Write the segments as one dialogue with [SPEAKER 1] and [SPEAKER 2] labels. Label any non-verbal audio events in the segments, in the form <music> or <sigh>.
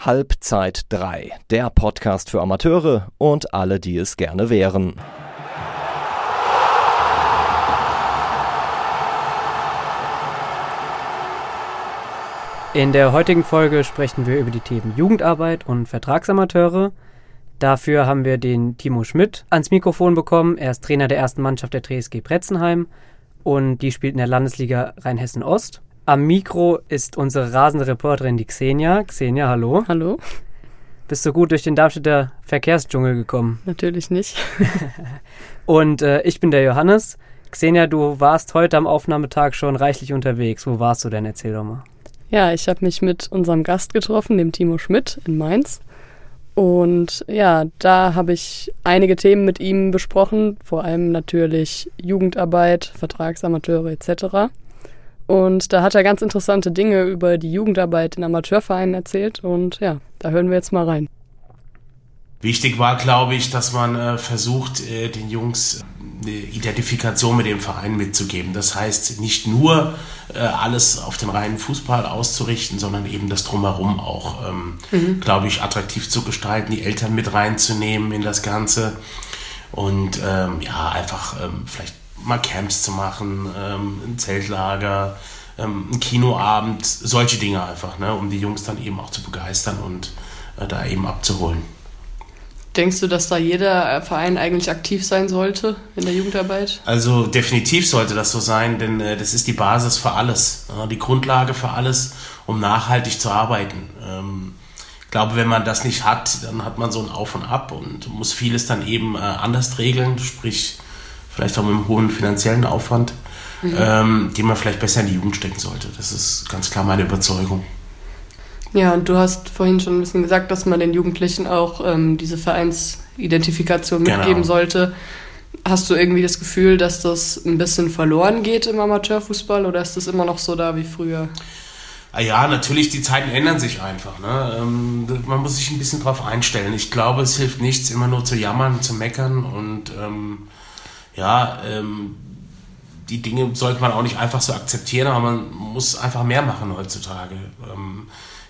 [SPEAKER 1] Halbzeit 3, der Podcast für Amateure und alle, die es gerne wären.
[SPEAKER 2] In der heutigen Folge sprechen wir über die Themen Jugendarbeit und Vertragsamateure. Dafür haben wir den Timo Schmidt ans Mikrofon bekommen. Er ist Trainer der ersten Mannschaft der TSG Bretzenheim und die spielt in der Landesliga Rheinhessen Ost. Am Mikro ist unsere rasende Reporterin die Xenia. Xenia, hallo.
[SPEAKER 3] Hallo.
[SPEAKER 2] Bist du gut durch den Darmstädter Verkehrsdschungel gekommen?
[SPEAKER 3] Natürlich nicht. <laughs>
[SPEAKER 2] und äh, ich bin der Johannes. Xenia, du warst heute am Aufnahmetag schon reichlich unterwegs. Wo warst du denn? Erzähl doch mal.
[SPEAKER 3] Ja, ich habe mich mit unserem Gast getroffen, dem Timo Schmidt in Mainz. Und ja, da habe ich einige Themen mit ihm besprochen, vor allem natürlich Jugendarbeit, Vertragsamateure etc. Und da hat er ganz interessante Dinge über die Jugendarbeit in Amateurvereinen erzählt und ja, da hören wir jetzt mal rein.
[SPEAKER 4] Wichtig war, glaube ich, dass man äh, versucht, äh, den Jungs eine Identifikation mit dem Verein mitzugeben. Das heißt, nicht nur äh, alles auf den reinen Fußball auszurichten, sondern eben das drumherum auch, ähm, mhm. glaube ich, attraktiv zu gestalten, die Eltern mit reinzunehmen in das Ganze und ähm, ja, einfach ähm, vielleicht mal Camps zu machen, ähm, ein Zeltlager, ähm, ein Kinoabend, solche Dinge einfach, ne, um die Jungs dann eben auch zu begeistern und äh, da eben abzuholen.
[SPEAKER 3] Denkst du, dass da jeder Verein eigentlich aktiv sein sollte in der Jugendarbeit?
[SPEAKER 4] Also definitiv sollte das so sein, denn äh, das ist die Basis für alles, äh, die Grundlage für alles, um nachhaltig zu arbeiten. Ähm, ich glaube, wenn man das nicht hat, dann hat man so ein Auf und Ab und muss vieles dann eben äh, anders regeln, sprich vielleicht auch mit einem hohen finanziellen Aufwand, mhm. ähm, den man vielleicht besser in die Jugend stecken sollte. Das ist ganz klar meine Überzeugung.
[SPEAKER 3] Ja, und du hast vorhin schon ein bisschen gesagt, dass man den Jugendlichen auch ähm, diese Vereinsidentifikation genau. mitgeben genau. sollte. Hast du irgendwie das Gefühl, dass das ein bisschen verloren geht im Amateurfußball oder ist das immer noch so da wie früher?
[SPEAKER 4] Ah ja, natürlich, die Zeiten ändern sich einfach. Ne? Ähm, man muss sich ein bisschen drauf einstellen. Ich glaube, es hilft nichts, immer nur zu jammern, zu meckern und ähm, ja, ähm, die Dinge sollte man auch nicht einfach so akzeptieren, aber man muss einfach mehr machen heutzutage. Ähm,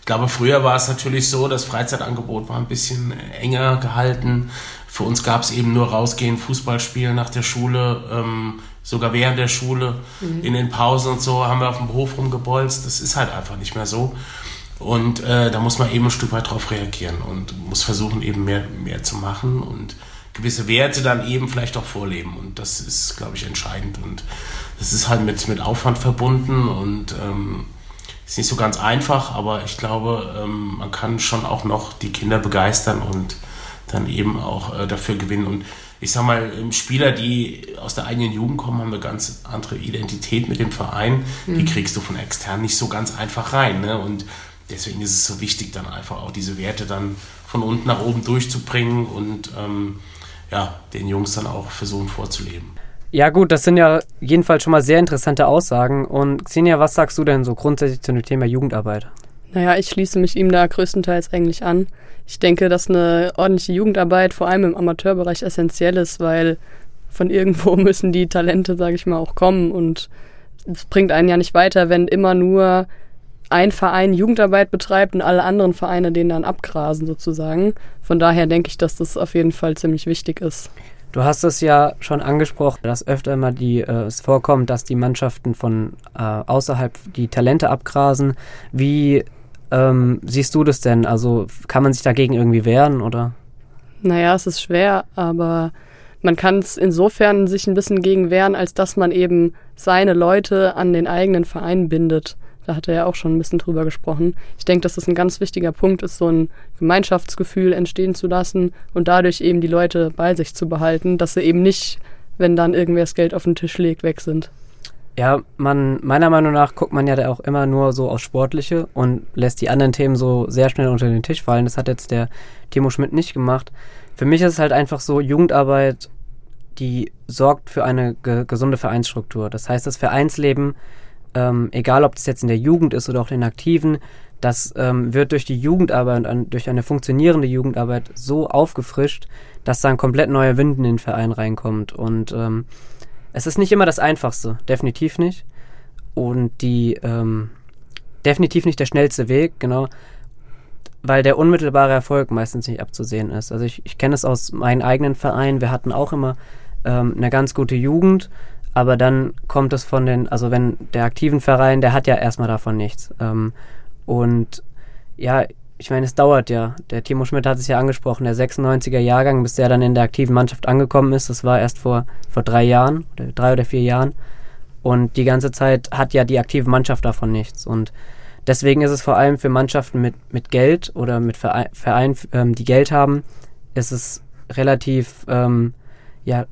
[SPEAKER 4] glaube, früher war es natürlich so, das Freizeitangebot war ein bisschen enger gehalten. Für uns gab es eben nur rausgehen, Fußball spielen nach der Schule, ähm, sogar während der Schule, mhm. in den Pausen und so haben wir auf dem Hof rumgebolzt. Das ist halt einfach nicht mehr so. Und äh, da muss man eben ein Stück weit drauf reagieren und muss versuchen, eben mehr, mehr zu machen und gewisse Werte dann eben vielleicht auch vorleben. Und das ist, glaube ich, entscheidend. Und das ist halt mit, mit Aufwand verbunden und ähm, ist nicht so ganz einfach, aber ich glaube, ähm, man kann schon auch noch die Kinder begeistern und dann eben auch äh, dafür gewinnen. Und ich sag mal, ähm, Spieler, die aus der eigenen Jugend kommen, haben eine ganz andere Identität mit dem Verein. Mhm. Die kriegst du von extern nicht so ganz einfach rein. Ne? Und deswegen ist es so wichtig, dann einfach auch diese Werte dann von unten nach oben durchzubringen und ähm, ja, den Jungs dann auch versuchen vorzuleben.
[SPEAKER 2] Ja, gut, das sind ja jedenfalls schon mal sehr interessante Aussagen. Und Xenia, was sagst du denn so grundsätzlich zu dem Thema Jugendarbeit?
[SPEAKER 3] Naja, ich schließe mich ihm da größtenteils eigentlich an. Ich denke, dass eine ordentliche Jugendarbeit vor allem im Amateurbereich essentiell ist, weil von irgendwo <laughs> müssen die Talente, sage ich mal, auch kommen. Und es bringt einen ja nicht weiter, wenn immer nur ein Verein Jugendarbeit betreibt und alle anderen Vereine den dann abgrasen sozusagen. Von daher denke ich, dass das auf jeden Fall ziemlich wichtig ist.
[SPEAKER 2] Du hast es ja schon angesprochen, dass öfter immer die, äh, es vorkommt, dass die Mannschaften von äh, außerhalb die Talente abgrasen. Wie ähm, siehst du das denn? Also kann man sich dagegen irgendwie wehren oder?
[SPEAKER 3] Naja, es ist schwer, aber man kann es insofern sich ein bisschen gegen wehren, als dass man eben seine Leute an den eigenen Verein bindet. Da hat er ja auch schon ein bisschen drüber gesprochen. Ich denke, dass das ein ganz wichtiger Punkt ist, so ein Gemeinschaftsgefühl entstehen zu lassen und dadurch eben die Leute bei sich zu behalten, dass sie eben nicht, wenn dann irgendwer das Geld auf den Tisch legt, weg sind.
[SPEAKER 2] Ja, man, meiner Meinung nach guckt man ja da auch immer nur so aufs Sportliche und lässt die anderen Themen so sehr schnell unter den Tisch fallen. Das hat jetzt der Timo Schmidt nicht gemacht. Für mich ist es halt einfach so, Jugendarbeit, die sorgt für eine ge gesunde Vereinsstruktur. Das heißt, das Vereinsleben ähm, egal ob das jetzt in der Jugend ist oder auch den Aktiven, das ähm, wird durch die Jugendarbeit und durch eine funktionierende Jugendarbeit so aufgefrischt, dass da ein komplett neuer Wind in den Verein reinkommt. Und ähm, es ist nicht immer das Einfachste, definitiv nicht. Und die ähm, definitiv nicht der schnellste Weg, genau. weil der unmittelbare Erfolg meistens nicht abzusehen ist. Also ich, ich kenne es aus meinem eigenen Verein. Wir hatten auch immer ähm, eine ganz gute Jugend, aber dann kommt es von den, also wenn der aktiven Verein, der hat ja erstmal davon nichts. Ähm, und ja, ich meine, es dauert ja. Der Timo Schmidt hat es ja angesprochen, der 96er Jahrgang, bis der dann in der aktiven Mannschaft angekommen ist, das war erst vor, vor drei Jahren, oder drei oder vier Jahren. Und die ganze Zeit hat ja die aktive Mannschaft davon nichts. Und deswegen ist es vor allem für Mannschaften mit, mit Geld oder mit Vereinen, Verein, ähm, die Geld haben, ist es relativ, ähm, ja,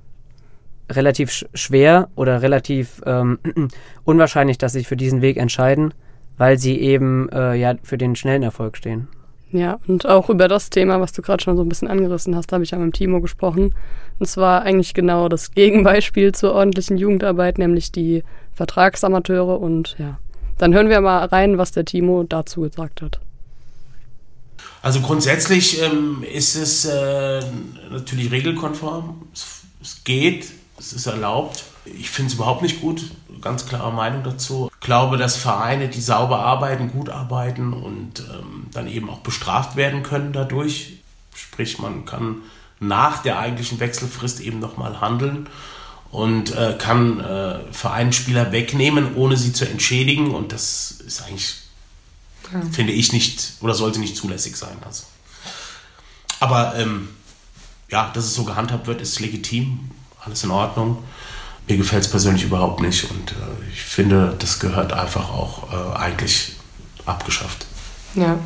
[SPEAKER 2] relativ sch schwer oder relativ ähm, <clears throat> unwahrscheinlich, dass sie sich für diesen Weg entscheiden, weil sie eben äh, ja für den schnellen Erfolg stehen.
[SPEAKER 3] Ja, und auch über das Thema, was du gerade schon so ein bisschen angerissen hast, habe ich ja mit Timo gesprochen. Und zwar eigentlich genau das <laughs> Gegenbeispiel zur ordentlichen Jugendarbeit, nämlich die Vertragsamateure. Und ja, dann hören wir mal rein, was der Timo dazu gesagt hat.
[SPEAKER 4] Also grundsätzlich ähm, ist es äh, natürlich regelkonform. Es, es geht, es ist erlaubt. Ich finde es überhaupt nicht gut, ganz klare Meinung dazu. Ich glaube, dass Vereine, die sauber arbeiten, gut arbeiten und ähm, dann eben auch bestraft werden können dadurch. Sprich, man kann nach der eigentlichen Wechselfrist eben nochmal handeln und äh, kann äh, Vereinsspieler wegnehmen, ohne sie zu entschädigen. Und das ist eigentlich, ja. finde ich, nicht oder sollte nicht zulässig sein. Also. Aber ähm, ja, dass es so gehandhabt wird, ist legitim, alles in Ordnung. Mir gefällt es persönlich überhaupt nicht und äh, ich finde, das gehört einfach auch äh, eigentlich abgeschafft.
[SPEAKER 3] Ja.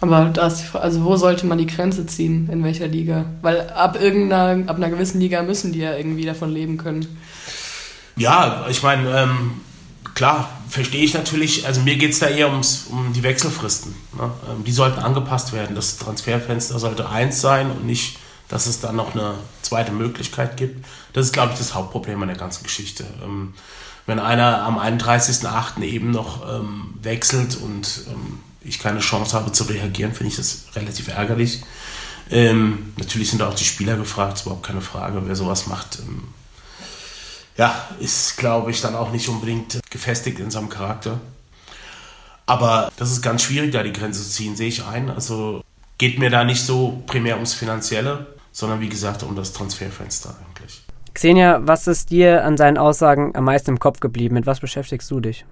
[SPEAKER 3] Aber das, also wo sollte man die Grenze ziehen? In welcher Liga? Weil ab irgendeiner, ab einer gewissen Liga müssen die ja irgendwie davon leben können.
[SPEAKER 4] Ja, ich meine, ähm, klar, verstehe ich natürlich. Also mir geht es da eher ums, um die Wechselfristen. Ne? Ähm, die sollten angepasst werden. Das Transferfenster sollte eins sein und nicht dass es dann noch eine zweite Möglichkeit gibt. Das ist, glaube ich, das Hauptproblem an der ganzen Geschichte. Ähm, wenn einer am 31.08. eben noch ähm, wechselt und ähm, ich keine Chance habe zu reagieren, finde ich das relativ ärgerlich. Ähm, natürlich sind auch die Spieler gefragt, ist überhaupt keine Frage, wer sowas macht. Ähm, ja, ist, glaube ich, dann auch nicht unbedingt gefestigt in seinem Charakter. Aber das ist ganz schwierig, da die Grenze zu ziehen, sehe ich ein. Also geht mir da nicht so primär ums Finanzielle sondern wie gesagt um das Transferfenster eigentlich.
[SPEAKER 2] Xenia, was ist dir an seinen Aussagen am meisten im Kopf geblieben? Mit was beschäftigst du dich?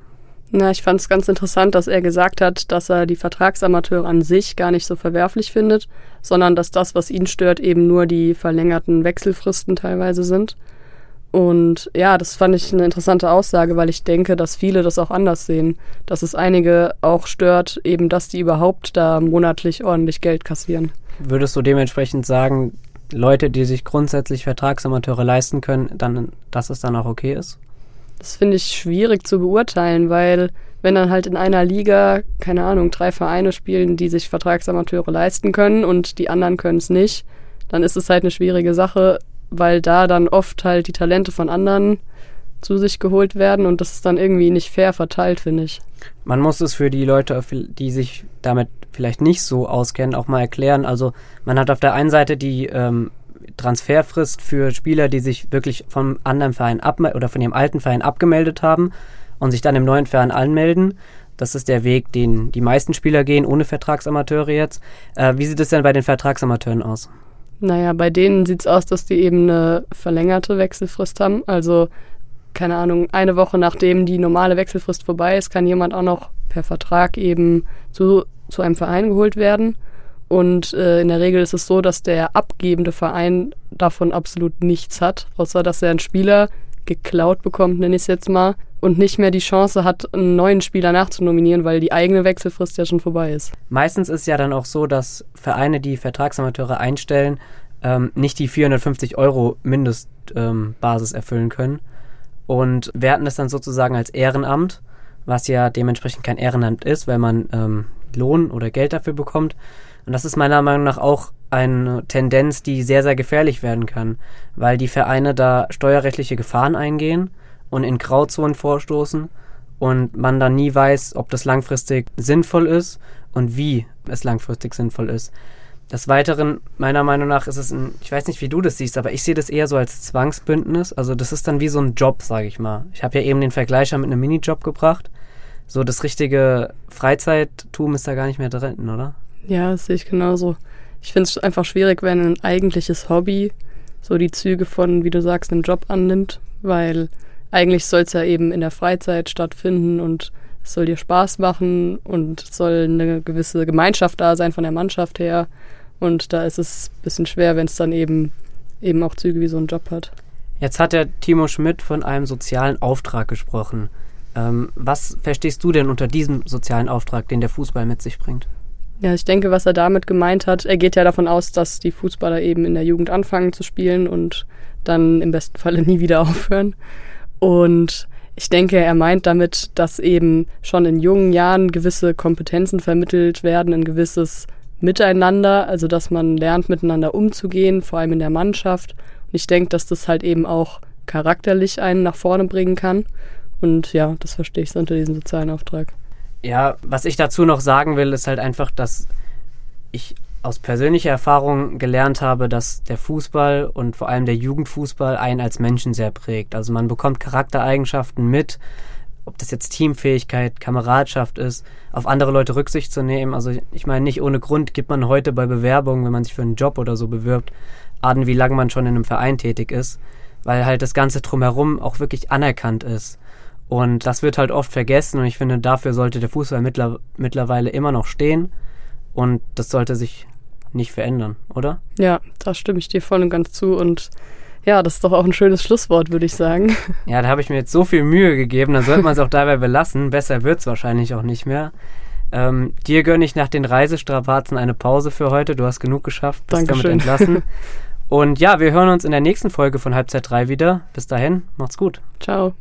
[SPEAKER 3] Na, ich fand es ganz interessant, dass er gesagt hat, dass er die Vertragsamateure an sich gar nicht so verwerflich findet, sondern dass das, was ihn stört, eben nur die verlängerten Wechselfristen teilweise sind. Und ja, das fand ich eine interessante Aussage, weil ich denke, dass viele das auch anders sehen. Dass es einige auch stört, eben, dass die überhaupt da monatlich ordentlich Geld kassieren.
[SPEAKER 2] Würdest du dementsprechend sagen, Leute, die sich grundsätzlich Vertragsamateure leisten können, dann, dass es dann auch okay ist?
[SPEAKER 3] Das finde ich schwierig zu beurteilen, weil wenn dann halt in einer Liga, keine Ahnung, drei Vereine spielen, die sich Vertragsamateure leisten können und die anderen können es nicht, dann ist es halt eine schwierige Sache, weil da dann oft halt die Talente von anderen zu sich geholt werden und das ist dann irgendwie nicht fair verteilt, finde ich.
[SPEAKER 2] Man muss es für die Leute, die sich damit vielleicht nicht so auskennen, auch mal erklären. Also man hat auf der einen Seite die ähm, Transferfrist für Spieler, die sich wirklich vom anderen Verein ab oder von ihrem alten Verein abgemeldet haben und sich dann im neuen Verein anmelden. Das ist der Weg, den die meisten Spieler gehen, ohne Vertragsamateure jetzt. Äh, wie sieht es denn bei den Vertragsamateuren aus?
[SPEAKER 3] Naja, bei denen sieht es aus, dass die eben eine verlängerte Wechselfrist haben. Also keine Ahnung, eine Woche nachdem die normale Wechselfrist vorbei ist, kann jemand auch noch per Vertrag eben zu, zu einem Verein geholt werden. Und äh, in der Regel ist es so, dass der abgebende Verein davon absolut nichts hat, außer dass er einen Spieler geklaut bekommt, nenne ich es jetzt mal, und nicht mehr die Chance hat, einen neuen Spieler nachzunominieren, weil die eigene Wechselfrist ja schon vorbei ist.
[SPEAKER 2] Meistens ist ja dann auch so, dass Vereine, die Vertragsamateure einstellen, ähm, nicht die 450 Euro Mindestbasis ähm, erfüllen können und werten das dann sozusagen als Ehrenamt, was ja dementsprechend kein Ehrenamt ist, weil man ähm, Lohn oder Geld dafür bekommt. Und das ist meiner Meinung nach auch eine Tendenz, die sehr, sehr gefährlich werden kann, weil die Vereine da steuerrechtliche Gefahren eingehen und in Grauzonen vorstoßen und man dann nie weiß, ob das langfristig sinnvoll ist und wie es langfristig sinnvoll ist. Des Weiteren, meiner Meinung nach, ist es ein, ich weiß nicht, wie du das siehst, aber ich sehe das eher so als Zwangsbündnis. Also das ist dann wie so ein Job, sage ich mal. Ich habe ja eben den Vergleich mit einem Minijob gebracht. So das richtige Freizeittum ist da gar nicht mehr drin, oder?
[SPEAKER 3] Ja, das sehe ich genauso. Ich finde es einfach schwierig, wenn ein eigentliches Hobby so die Züge von, wie du sagst, einem Job annimmt, weil eigentlich soll es ja eben in der Freizeit stattfinden und es soll dir Spaß machen und es soll eine gewisse Gemeinschaft da sein von der Mannschaft her. Und da ist es ein bisschen schwer, wenn es dann eben, eben auch Züge wie so ein Job hat.
[SPEAKER 2] Jetzt hat der Timo Schmidt von einem sozialen Auftrag gesprochen. Ähm, was verstehst du denn unter diesem sozialen Auftrag, den der Fußball mit sich bringt?
[SPEAKER 3] Ja, ich denke, was er damit gemeint hat, er geht ja davon aus, dass die Fußballer eben in der Jugend anfangen zu spielen und dann im besten Falle nie wieder <laughs> aufhören. Und ich denke, er meint damit, dass eben schon in jungen Jahren gewisse Kompetenzen vermittelt werden, ein gewisses Miteinander, also dass man lernt, miteinander umzugehen, vor allem in der Mannschaft. Und ich denke, dass das halt eben auch charakterlich einen nach vorne bringen kann. Und ja, das verstehe ich so unter diesem sozialen Auftrag.
[SPEAKER 2] Ja, was ich dazu noch sagen will, ist halt einfach, dass ich aus persönlicher Erfahrung gelernt habe, dass der Fußball und vor allem der Jugendfußball einen als Menschen sehr prägt. Also man bekommt Charaktereigenschaften mit, ob das jetzt Teamfähigkeit, Kameradschaft ist, auf andere Leute Rücksicht zu nehmen. Also ich meine, nicht ohne Grund gibt man heute bei Bewerbungen, wenn man sich für einen Job oder so bewirbt, an, wie lange man schon in einem Verein tätig ist, weil halt das Ganze drumherum auch wirklich anerkannt ist. Und das wird halt oft vergessen und ich finde, dafür sollte der Fußball mittler mittlerweile immer noch stehen und das sollte sich nicht verändern, oder?
[SPEAKER 3] Ja, da stimme ich dir voll und ganz zu und ja, das ist doch auch ein schönes Schlusswort, würde ich sagen. <laughs>
[SPEAKER 2] Ja, da habe ich mir jetzt so viel Mühe gegeben, dann sollte man es auch dabei belassen. Besser wird es wahrscheinlich auch nicht mehr. Ähm, dir gönne ich nach den Reisestrapazen eine Pause für heute. Du hast genug geschafft, bist
[SPEAKER 3] Dankeschön.
[SPEAKER 2] damit entlassen. <laughs> Und ja, wir hören uns in der nächsten Folge von Halbzeit 3 wieder. Bis dahin, macht's gut.
[SPEAKER 3] Ciao.